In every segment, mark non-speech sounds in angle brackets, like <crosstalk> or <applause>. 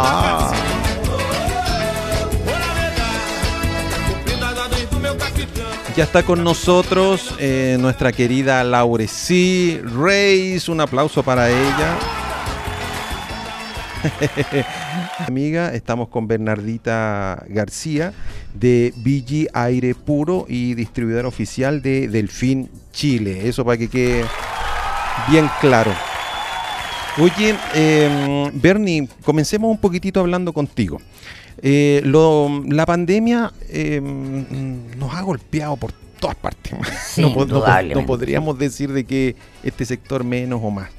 Ah. Ya está con nosotros eh, nuestra querida Laureci Reis. Un aplauso para ella. <laughs> Amiga, estamos con Bernardita García de BG Aire Puro y distribuidor oficial de Delfín Chile. Eso para que quede bien claro. Oye, eh, Bernie, comencemos un poquitito hablando contigo. Eh, lo, la pandemia eh, nos ha golpeado por todas partes. Sí, <laughs> no, podríamos decir de que este sector menos o más.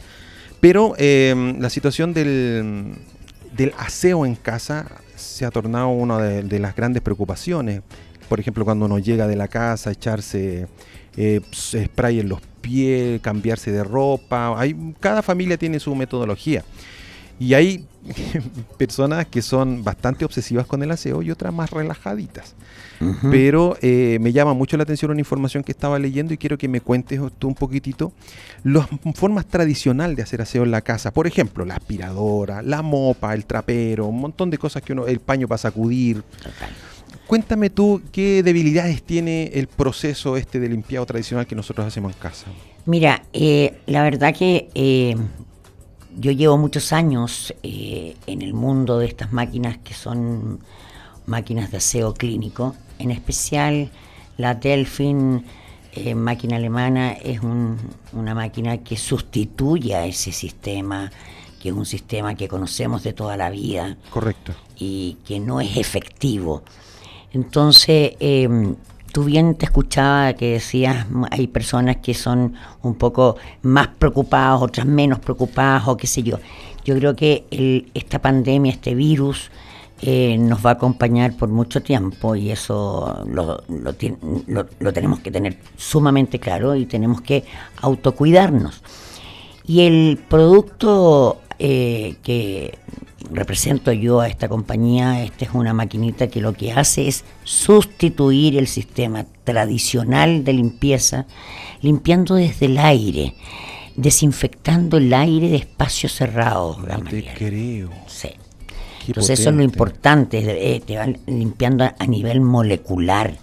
Pero eh, la situación del, del aseo en casa se ha tornado una de, de las grandes preocupaciones. Por ejemplo, cuando uno llega de la casa, echarse eh, spray en los cambiarse de ropa. Hay, cada familia tiene su metodología. Y hay <laughs> personas que son bastante obsesivas con el aseo y otras más relajaditas. Pero eh, me llama mucho la atención una información que estaba leyendo y quiero que me cuentes tú un poquitito las formas tradicionales de hacer aseo en la casa. Por ejemplo, la aspiradora, la mopa, el trapero, un montón de cosas que uno, el paño para sacudir. Total. Cuéntame tú qué debilidades tiene el proceso este de limpiado tradicional que nosotros hacemos en casa. Mira, eh, la verdad que eh, yo llevo muchos años eh, en el mundo de estas máquinas que son máquinas de aseo clínico, en especial la Delphin eh, máquina alemana es un- una máquina que sustituye a ese sistema, que es un sistema que conocemos de toda la vida Correcto. y que no es efectivo. Entonces, eh, tú bien te escuchaba que decías, hay personas que son un poco más preocupadas, otras menos preocupadas o qué sé yo. Yo creo que el- esta pandemia, este virus, eh, nos va a acompañar por mucho tiempo y eso lo, lo- lo tenemos que tener sumamente claro y tenemos que autocuidarnos. Y el producto eh, que represento yo a esta compañía, esta es una maquinita que lo que hace es sustituir el sistema tradicional de limpieza, limpiando desde el aire, desinfectando el aire de espacios cerrados. No te creo. Sí. Qué Entonces eso es lo importante, eh, te va limpiando a nivel molecular.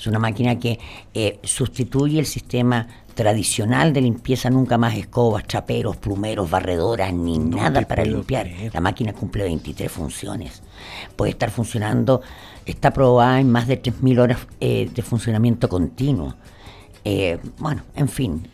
Es una máquina que eh, sustituye el sistema tradicional de limpieza, nunca más escobas, traperos, plumeros, barredoras, ni No nada para limpiar. creer. La máquina cumple 23 funciones. Puede estar funcionando, está aprobada en más de 3.000 horas eh, de funcionamiento continuo. Eh, bueno, en fin,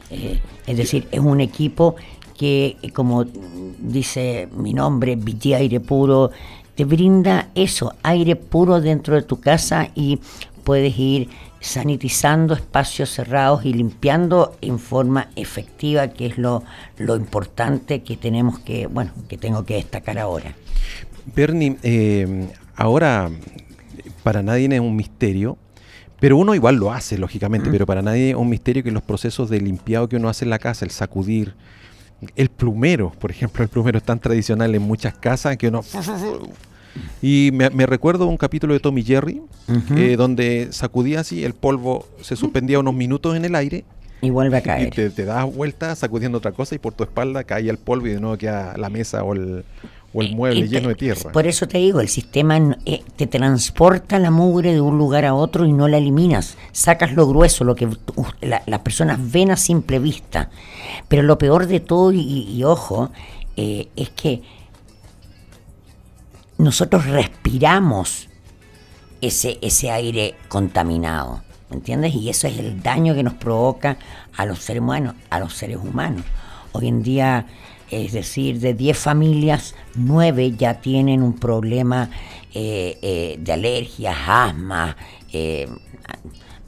es decir, es un equipo que, como dice mi nombre, Viti Aire Puro, te brinda eso, aire puro dentro de tu casa y puedes ir sanitizando espacios cerrados y limpiando en forma efectiva, que es lo, lo importante que tenemos que, bueno, que tengo que destacar ahora. Bernie, eh, ahora para nadie es un misterio, pero uno igual lo hace, lógicamente, pero para nadie es un misterio que los procesos de limpiado que uno hace en la casa, el sacudir, el plumero, por ejemplo, el plumero es tan tradicional en muchas casas que uno... <laughs> Y me, recuerdo un capítulo de Tommy Jerry, Ujú. eh, donde sacudía así, el polvo se suspendía unos minutos en el aire Y vuelve a y caer. te, te das vuelta sacudiendo otra cosa y por tu espalda caía el polvo y de nuevo queda la mesa o el, o el Eh, mueble y te- lleno de tierra. Por eso te digo, el sistema eh, te transporta la mugre de un lugar a otro y no la eliminas. Sacas lo grueso, lo que tú- la- las personas ven a simple vista. Pero lo peor de todo, y, y ojo, eh, es que nosotros respiramos ese, ese aire contaminado. ¿Me entiendes? Y eso es el daño que nos provoca a los seres humanos, a los seres humanos. Hoy en día, es decir, de 10 familias, 9 ya tienen un problema eh, eh, de alergias, asma, eh,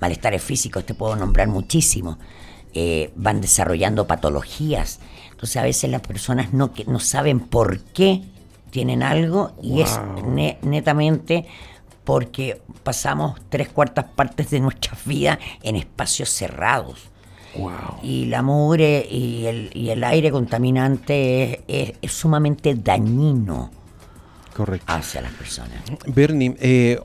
malestares físicos, te puedo nombrar muchísimo. Van desarrollando patologías. Entonces a veces las personas no, no saben por qué tienen algo y es ne- netamente porque pasamos tres cuartas partes de nuestras vidas en espacios cerrados. Wow. Y la mugre y el, y el aire contaminante es, es- es sumamente dañino Correcto. hacia las personas. Bernie, eh,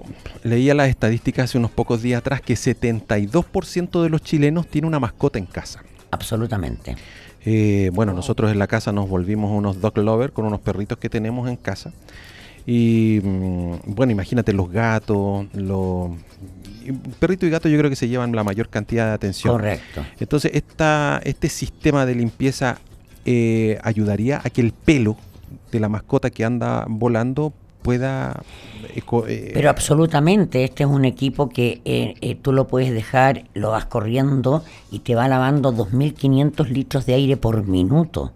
leía las estadísticas hace unos pocos días atrás que 72% de los chilenos tiene una mascota en casa. Absolutamente. Eh, bueno, nosotros en la casa nos volvimos unos dog lovers con unos perritos que tenemos en casa. Y mm, bueno, imagínate los gatos, los perrito y gato yo creo que se llevan la mayor cantidad de atención. Correcto. Entonces, esta, este sistema de limpieza eh, ayudaría a que el pelo de la mascota que anda volando pueda... Eh, Pero absolutamente, este es un equipo que eh, tú lo puedes dejar, lo vas corriendo y te va lavando 2.500 litros de aire por minuto.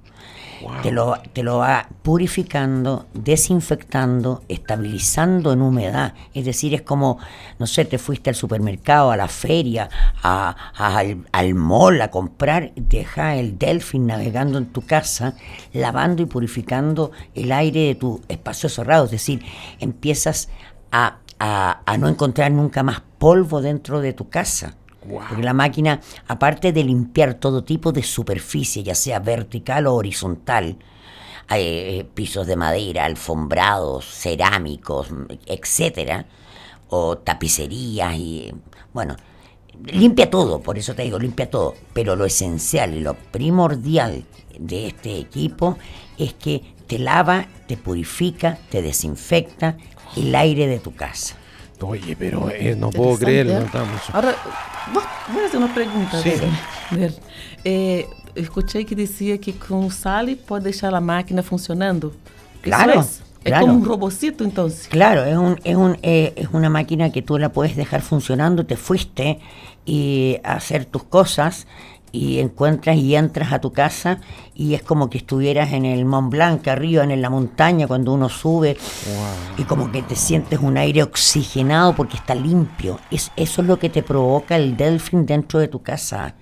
Te, lo, te lo va purificando, desinfectando, estabilizando en humedad. Es decir, es como, no sé, te fuiste al supermercado, a la feria, a, al, al, mall a comprar, deja el Delfin navegando en tu casa, lavando y purificando el aire de tu espacio cerrado. Es decir, empiezas a, a no encontrar nunca más polvo dentro de tu casa. Porque la máquina, aparte de limpiar todo tipo de superficie, ya sea vertical o horizontal, hay eh, pisos de madera, alfombrados, cerámicos, etcétera, o tapicerías y bueno, limpia todo, por eso te digo, limpia todo, pero lo esencial y lo primordial de este equipo es que te lava, te purifica, te desinfecta el aire de tu casa. Oye, pero eh, no puedo creerlo. Ahora, vos, voy a hacer una pregunta. Sí. Eh, escuché que decía que con Sally puede dejar la máquina funcionando. Claro. Es? Es como un robocito entonces. Claro, es, un, es, un, eh, es una máquina que tú la puedes dejar funcionando, te fuiste y a hacer tus cosas y encuentras y entras a tu casa y es como que estuvieras en el Mont Blanc, arriba en la montaña, cuando uno sube y como que te sientes un aire oxigenado porque está limpio. Es, eso es lo que te provoca el Delfin dentro de tu casa.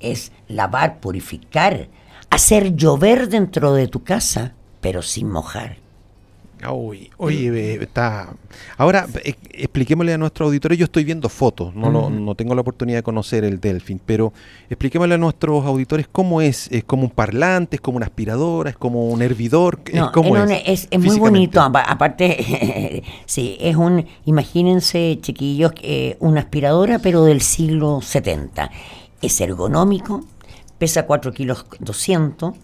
Es lavar, purificar, hacer llover dentro de tu casa, pero sin mojar oye, está. Ahora, eh, expliquémosle a nuestros auditores. Yo estoy viendo fotos, no, no tengo la oportunidad de conocer el Delfin, pero expliquémosle a nuestros auditores cómo es. ¿Es como un parlante? ¿Es como una aspiradora? ¿Es como un hervidor? ¿Cómo es? es, muy bonito. Aparte, <laughs> sí, es un. Imagínense, chiquillos, eh, una aspiradora, pero del siglo 70. Es ergonómico, pesa 4 kilos 200,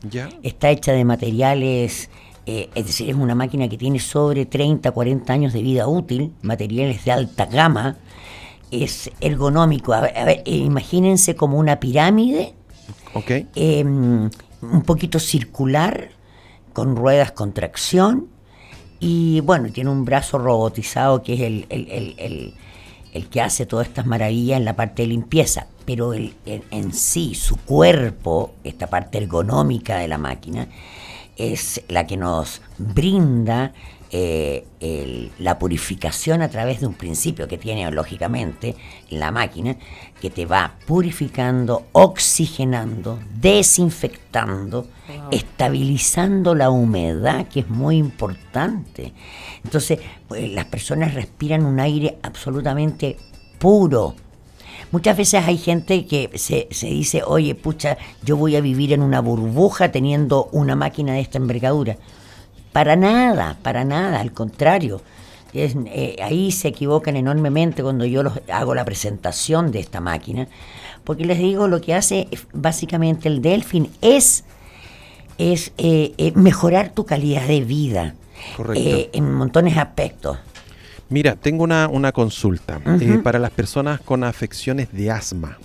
está hecha de materiales eh, es decir, es una máquina que tiene sobre 30, 40 años de vida útil, materiales de alta gama, es ergonómico. A ver, eh, imagínense como una pirámide, em, un poquito circular, con ruedas con tracción, y bueno, tiene un brazo robotizado que es el, el, que hace todas estas maravillas en la parte de limpieza, pero el, en sí, su cuerpo, esta parte ergonómica de la máquina, es la que nos brinda eh, la purificación a través de un principio que tiene lógicamente la máquina, que te va purificando, oxigenando, desinfectando, estabilizando la humedad, que es muy importante. Entonces, pues, las personas respiran un aire absolutamente puro, Muchas veces hay gente que se, se dice, oye, pucha, yo voy a vivir en una burbuja teniendo una máquina de esta envergadura. Para nada, para nada, al contrario. Es, eh, ahí se equivocan enormemente cuando yo los, hago la presentación de esta máquina, porque les digo, lo que hace básicamente el Delfin es, es eh, eh, mejorar tu calidad de vida en montones de aspectos. Mira, tengo una, una consulta eh, para las personas con afecciones de asma.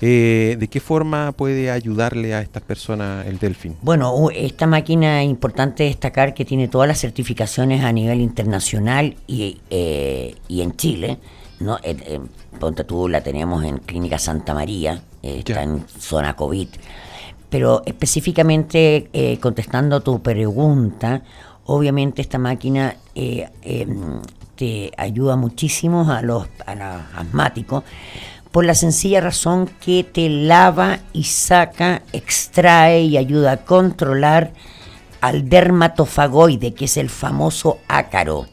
Eh, ¿De qué forma puede ayudarle a estas personas el Delfin? Bueno, esta máquina es importante destacar que tiene todas las certificaciones a nivel internacional y, eh, y en Chile. ¿no? Ponte tú, la tenemos en Clínica Santa María, está en zona COVID. Pero específicamente contestando a tu pregunta, obviamente esta máquina em, te ayuda muchísimo a los, asmáticos por la sencilla razón que te lava y saca, extrae y ayuda a controlar al dermatofagoide, que es el famoso ácaro.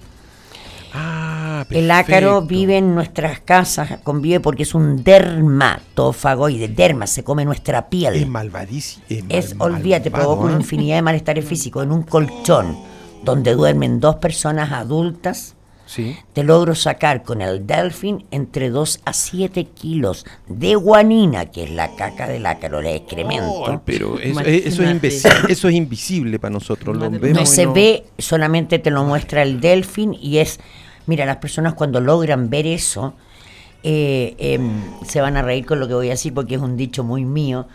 Ah, el ácaro vive en nuestras casas, convive porque es un dermatofagoide. Derma, se come nuestra piel. Es malvadísimo. Es, olvídate, provoca una ¿eh? infinidad de malestares <laughs> físicos en un colchón donde duermen dos personas adultas Sí. te logro sacar con el Delfin entre 2 a 7 kilos de guanina, que es la caca del ácaro, el excremento. Pero eso, es invisible, eso es invisible para nosotros. Lo vemos no se ve, solamente te lo muestra el Delfin y es, mira, las personas cuando logran ver eso, eh, em, se van a reír con lo que voy a decir porque es un dicho muy mío,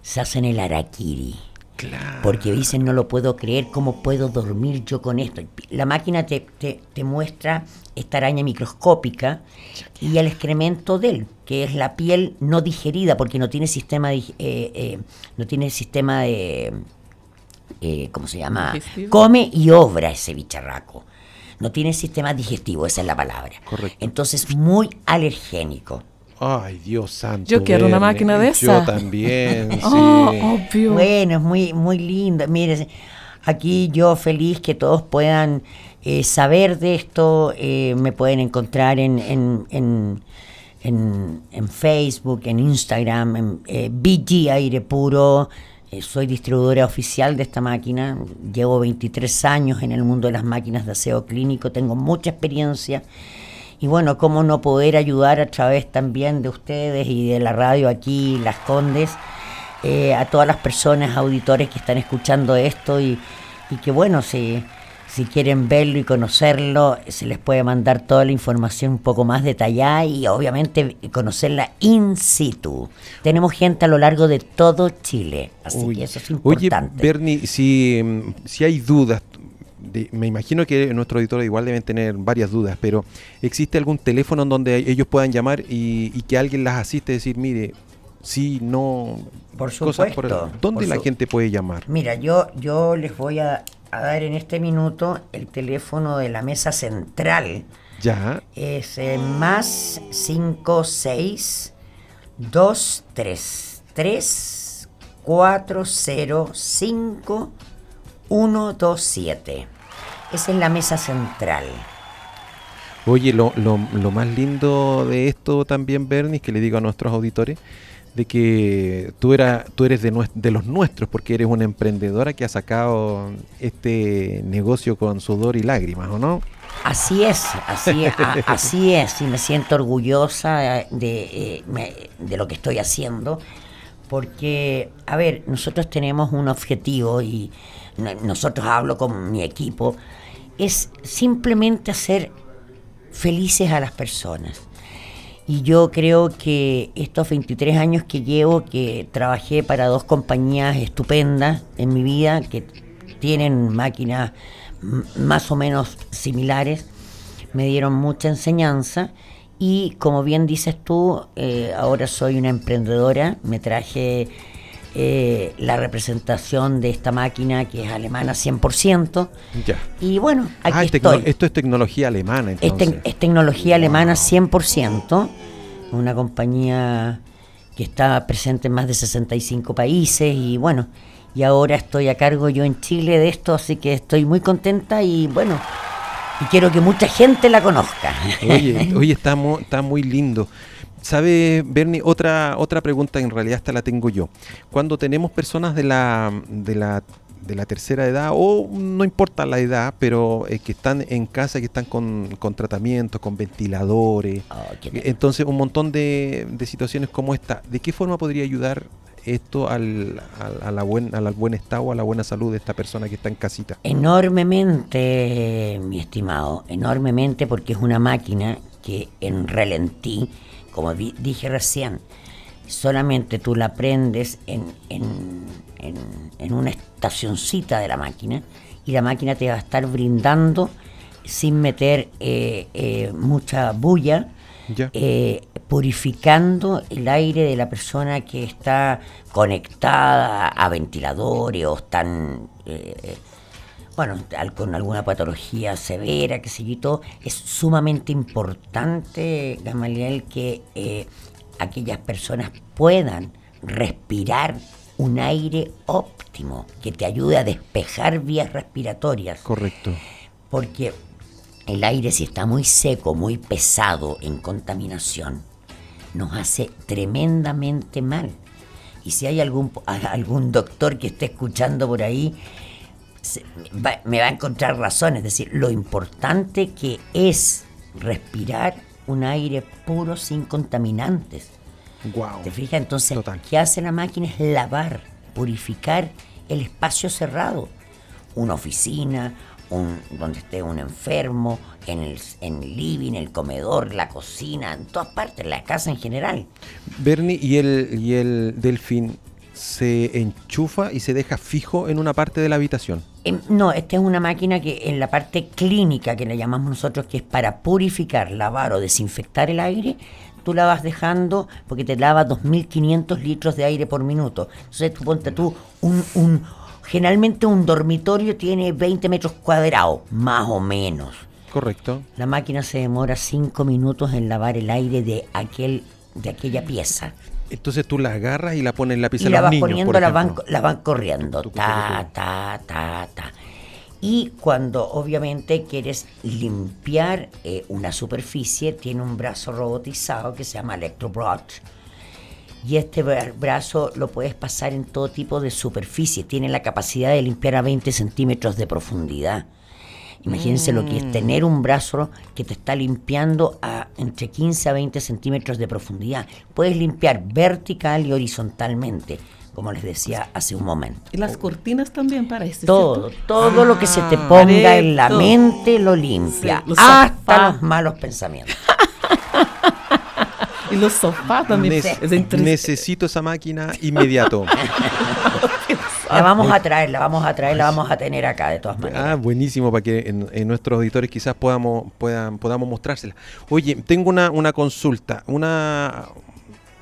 se hacen el araquiri. Claro. Porque dicen, no lo puedo creer, ¿cómo puedo dormir yo con esto? La máquina te, te- te muestra esta araña microscópica y el excremento de él, que es la piel no digerida, porque no tiene sistema, dig- eh, eh, no tiene sistema de, eh, ¿cómo se llama? Digestivo. Come y obra ese bicharraco. No tiene sistema digestivo, esa es la palabra. Correcto. Entonces, muy alergénico. Ay, Dios santo. Yo quiero una máquina de Yo esa. también, <laughs> sí. Oh, obvio. Bueno, es muy, muy lindo. Mire, aquí yo feliz que todos puedan eh, saber de esto. eh, me pueden encontrar en, en, en, en- en Facebook, en Instagram, en eh, BG Aire Puro. Eh, soy distribuidora oficial de esta máquina. Llevo 23 años en el mundo de las máquinas de aseo clínico. Tengo mucha experiencia. Y bueno, cómo no poder ayudar a través también de ustedes y de la radio aquí, Las Condes, eh, a todas las personas, auditores que están escuchando esto y, y que bueno, si, si quieren verlo y conocerlo, se les puede mandar toda la información un poco más detallada y obviamente conocerla in situ. Tenemos gente a lo largo de todo Chile, así Uy. que eso es Oye, importante. Bernie, si, mm, si hay dudas, de- me imagino que nuestros auditores igual deben tener varias dudas, pero ¿existe algún teléfono en donde ellos puedan llamar y, y que alguien las asiste y decir, mire, sí, no, Por cosas supuesto, ¿Dónde por la su- gente puede llamar? Mira, yo, yo les voy a, a dar en este minuto el teléfono de la mesa central. Ya, Es eh, más 56 233 405 127. Esa es la mesa central. Oye, lo, lo, lo más lindo de esto también, Bernie, es que le digo a nuestros auditores, de que tú, era, tú eres de, los nuestros, porque eres una emprendedora que ha sacado este negocio con sudor y lágrimas, ¿o no? Así es, así es, a- <laughs> así es, y me siento orgullosa de, eh, de lo que estoy haciendo, porque, a ver, nosotros tenemos un objetivo y no- nosotros hablo con mi equipo, es simplemente hacer felices a las personas. Y yo creo que estos 23 años que llevo, que trabajé para dos compañías estupendas en mi vida, que tienen máquinas más o menos similares, me dieron mucha enseñanza. Y como bien dices tú, eh, ahora soy una emprendedora, me traje eh, la representación de esta máquina que es alemana 100%. Ya. Y bueno, aquí Ah, es tecno- estoy. esto es tecnología alemana, Es, entonces. es tecnología alemana 100%, una compañía que está presente en más de 65 países y bueno, y ahora estoy a cargo yo en Chile de esto, así que estoy muy contenta y bueno, y quiero que mucha gente la conozca. Oye, <laughs> oye está, mu- está muy lindo. ¿Sabe, Bernie? Otra, otra pregunta, en realidad esta la tengo yo. Cuando tenemos personas de la, de la, de la tercera edad, o no importa la edad, pero eh, que están en casa, que están con, con tratamientos, con ventiladores, Oh, eh, entonces un montón de, de situaciones como esta, ¿de qué forma podría ayudar esto al, al, a la buen, al buen estado, a la buena salud de esta persona que está en casita? Enormemente, mi estimado, enormemente porque es una máquina que en relentí, como di- dije recién, solamente tú la prendes en, en- en- en una estacioncita de la máquina y la máquina te va a estar brindando sin meter eh, eh, mucha bulla, eh, purificando el aire de la persona que está conectada a ventiladores o están, eh, bueno, con alguna patología severa, que sé yo, y todo. Es sumamente importante, Gamaliel, que eh, aquellas personas puedan respirar un aire óptimo que te ayude a despejar vías respiratorias Correcto. porque el aire si está muy seco, muy pesado en contaminación, nos hace tremendamente mal. Y si hay algún, algún doctor que esté escuchando por ahí, se- va- me va a encontrar razón, es decir, lo importante que es respirar un aire puro sin contaminantes. Wow. ¿Te fijas? Entonces, Total. ¿qué hace la máquina? Es lavar, purificar el espacio cerrado. Una oficina, un, donde esté un enfermo, en el, en el living, el comedor, la cocina, en todas partes, la casa en general. Bernie, ¿y el, ¿y el delfín se enchufa y se deja fijo en una parte de la habitación? Em, No, esta es una máquina que en la parte clínica que le llamamos nosotros, que es para purificar, lavar o desinfectar el aire, tú la vas dejando porque te lava 2.500 litros de aire por minuto. Entonces tú ponte tú, un, un, generalmente un dormitorio tiene 20 metros cuadrados, más o menos. Correcto. La máquina se demora 5 minutos en lavar el aire de, aquel, de aquella pieza. Entonces tú la agarras y la pones en la pieza Y la vas niños, poniendo, la van, la van corriendo. Ta, ta, ta, ta. Y cuando obviamente quieres limpiar eh, una superficie, tiene un brazo robotizado que se llama Electrobrush. Y este bra- brazo lo puedes pasar en todo tipo de superficie. Tiene la capacidad de limpiar a 20 centímetros de profundidad. Imagínense lo que es tener un brazo que te está limpiando a entre 15 a 20 centímetros de profundidad. Puedes limpiar vertical y horizontalmente, como les decía hace un momento. Y las cortinas también parece. Todo, ¿cierto? todo lo que se te Ah, ponga en la mente lo limpia, Sí, los hasta los malos pensamientos. <laughs> Y los sofás también. Nece- es entre- necesito esa máquina inmediato. <laughs> La vamos a traer, la vamos a traer, la vamos a tener acá de todas maneras. Ah, buenísimo, para que en, en nuestros auditores quizás podamos, puedan, podamos mostrársela. Oye, tengo una, una consulta. Una,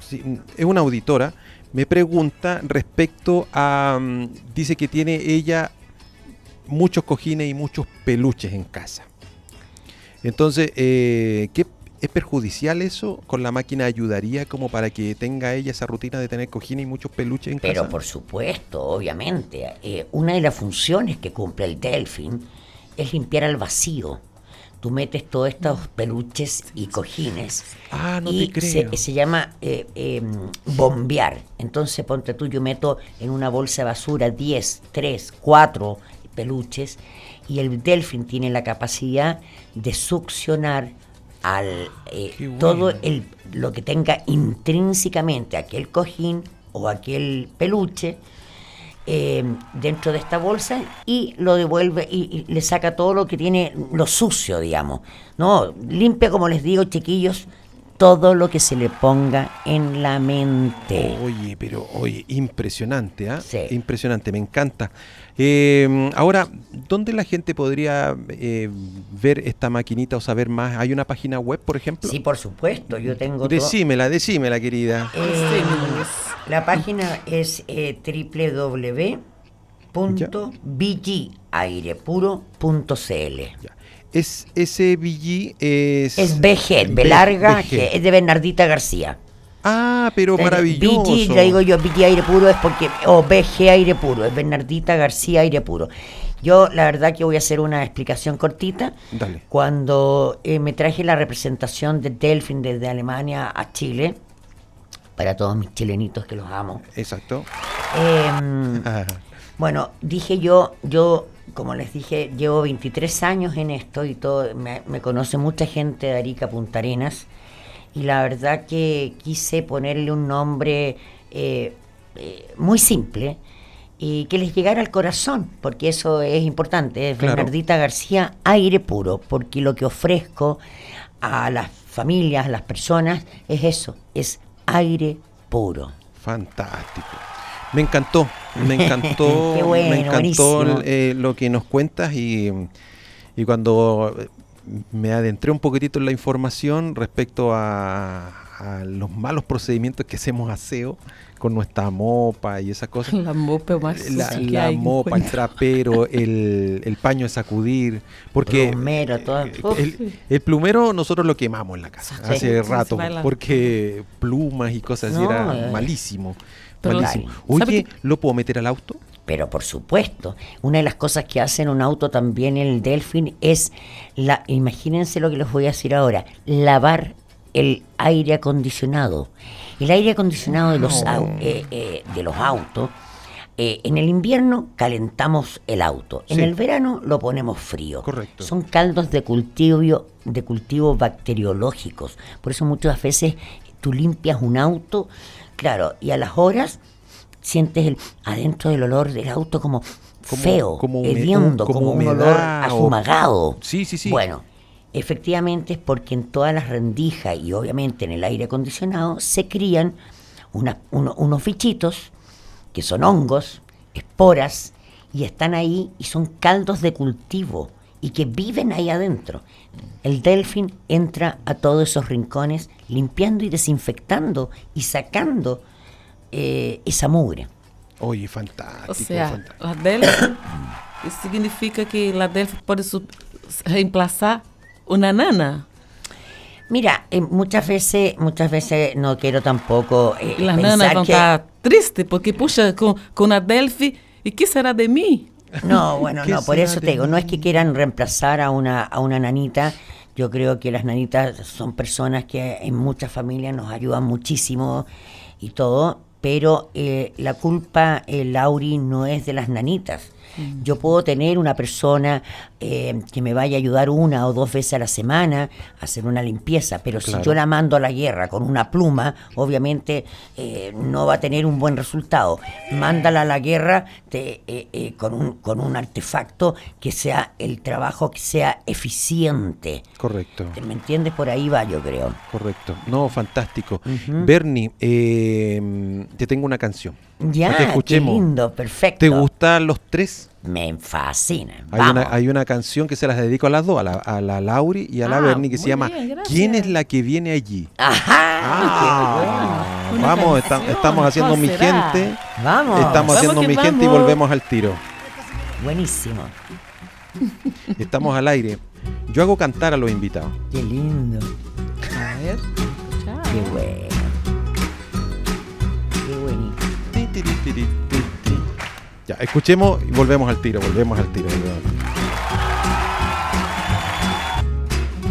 sí, es una auditora. Me pregunta respecto a... mm, Dice que tiene ella muchos cojines y muchos peluches en casa. Entonces, eh, ¿qué es perjudicial eso? ¿Con la máquina ayudaría como para que tenga ella esa rutina de tener cojines y muchos peluches en Pero casa? por supuesto, obviamente, eh, una de las funciones que cumple el Delfín es limpiar al vacío. Tú metes todos estos peluches y cojines Ah, no y te se, creo. se llama eh, eh, bombear. Entonces, ponte tú, yo meto en una bolsa de basura 10, 3, 4 peluches y el Delfín tiene la capacidad de succionar al eh, todo el, lo que tenga intrínsecamente aquel cojín o aquel peluche eh, dentro de esta bolsa y lo devuelve y, y le saca todo lo que tiene, lo sucio, digamos. No, limpia, como les digo, chiquillos, todo lo que se le ponga en la mente. Oye, pero oye, impresionante, ¿ah? Sí. Impresionante, me encanta. Eh, ahora, ¿dónde la gente podría eh, ver esta maquinita o saber más? ¿Hay una página web, por ejemplo? Sí, por supuesto, yo tengo todo. Decímela, decímela, querida. Eh, la página es eh, www.bgairepuro.cl. Es ese BG es Es BG, B- larga, BG. G, es de Bernardita García. Ah, pero Eh, maravilloso. BG, le digo yo, BG aire puro es porque, o BG aire puro, es Bernardita García aire puro. Yo la verdad que voy a hacer una explicación cortita. Dale. Cuando eh, me traje la representación de Delfin desde Alemania a Chile, para todos mis chilenitos que los amo, Exacto. em, <laughs> bueno, dije yo, yo, como les dije, llevo 23 años en esto y todo, me, me conoce mucha gente de Arica Punta Arenas y la verdad que quise ponerle un nombre eh, eh, muy simple y que les llegara al corazón, porque eso es importante, es Claro. Bernardita García Aire Puro, porque lo que ofrezco a las familias, a las personas, es eso, es aire puro. fantástico. Me encantó, me <laughs> encantó, bueno, me encantó eh, lo que nos cuentas y, y cuando eh, me adentré un poquitito en la información respecto a, a los malos procedimientos que hacemos aseo con nuestra mopa y esas cosas. La mopa más La, sucia que la hay, mopa, el trapero, el, el paño de sacudir, porque Plumero, todo. eh, el, el plumero nosotros lo quemamos en la casa Sí. hace Sí, rato, porque plumas y cosas así No, era eh. malísimo. Pero malísimo. ¿sabe Oye? ¿lo puedo meter al auto? Pero por supuesto, una de las cosas que hace en un auto también el Delfín es, la, imagínense lo que les voy a decir ahora, lavar el aire acondicionado. El aire acondicionado de, los, au- eh, eh, de los autos eh, en el invierno calentamos el auto, en el verano lo ponemos frío. Correcto. Son caldos de cultivo, de cultivo bacteriológicos. Por eso muchas veces tú limpias un auto, claro, y a las horas sientes el, adentro del olor del auto como, Como- feo, como hediondo, como como, un olor o- azumagado. Sí, sí, sí. Bueno, efectivamente es porque en todas las rendijas y obviamente en el aire acondicionado se crían una- uno- unos bichitos que son hongos, esporas, y están ahí y son caldos de cultivo y que viven ahí adentro. El delfín entra a todos esos rincones limpiando y desinfectando y sacando eh, esa mugre. Oye, fantástico. Ou seja, fantástico. a Delphi, isso significa que a Delphi pode su- reemplazar uma nana. Mira, eh, muchas veces, muchas veces no quiero tampoco eh, as pensar nanas vão que- estar tristes, porque, puxa, com, com a Delphi, e que será de mim? No, <laughs> bueno, ¿Qué no, por eso te digo, no es que quieran reemplazar a una, a una nanita. Yo creo que las nanitas son personas que en muchas familias nos ayudan muchísimo y todo, pero eh, la culpa, eh, Lauri, no es de las nanitas. Yo puedo tener una persona eh, que me vaya a ayudar una o dos veces a la semana a hacer una limpieza, pero Claro. si yo la mando a la guerra con una pluma, obviamente eh, no va a tener un buen resultado. Mándala a la guerra te- eh, con, un, con un artefacto que sea el trabajo que sea eficiente. Correcto. ¿Me entiendes? Por ahí va, yo creo. Correcto. No, fantástico. Bernie, eh, te tengo una canción. Ya, qué lindo, perfecto. ¿Te gustan los tres? Me fascina. Hay una, hay una canción que se las dedico a las dos, a la, a la Lauri y a la Ah, Bernie, que se llama bien. ¿Quién es la que viene allí? Ajá. Ah, Una vamos, esta- estamos haciendo ¿Cuál mi será? gente. Vamos. Estamos Vamos haciendo mi gente y volvemos al tiro. Buenísimo. Estamos al aire. Yo hago cantar a los invitados. Qué lindo. A ver. Qué bueno. Qué buenísimo. Ya, escuchemos y volvemos al tiro, volvemos al tiro. volvemos al tiro.